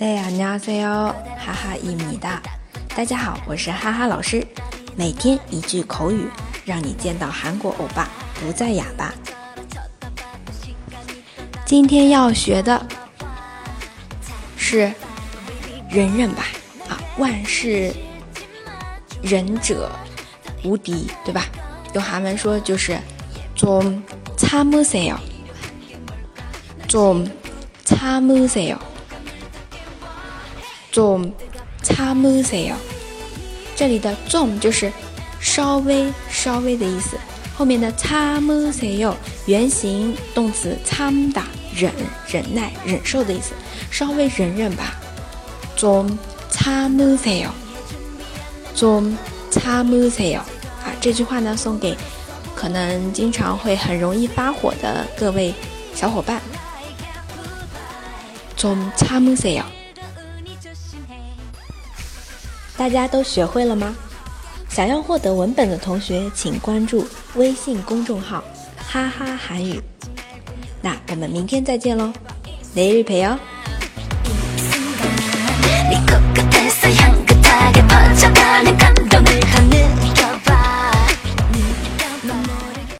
네 안녕하세요， 哈哈一米大。大家好，我是哈哈老师。每天一句口语，让你见到韩国欧巴不再哑巴。今天要学的是忍忍吧，啊，万事忍者无敌，对吧？用韩文说就是좀참으세 요， 좀참으세 요。 좀 참으세 요。 这里的좀就是稍微稍微的意思，后面的참으세 요， 原形动词참다忍忍耐忍受的意思，稍微忍忍吧。좀참으세 요， 좀참으세 요。 啊，这句话呢送给可能经常会很容易发火的各位小伙伴。좀참으세 요。 大家都学会了吗？想要获得文本的同学，请关注微信公众号“哈哈韩语”。那我们明天再见喽，雷日陪哦。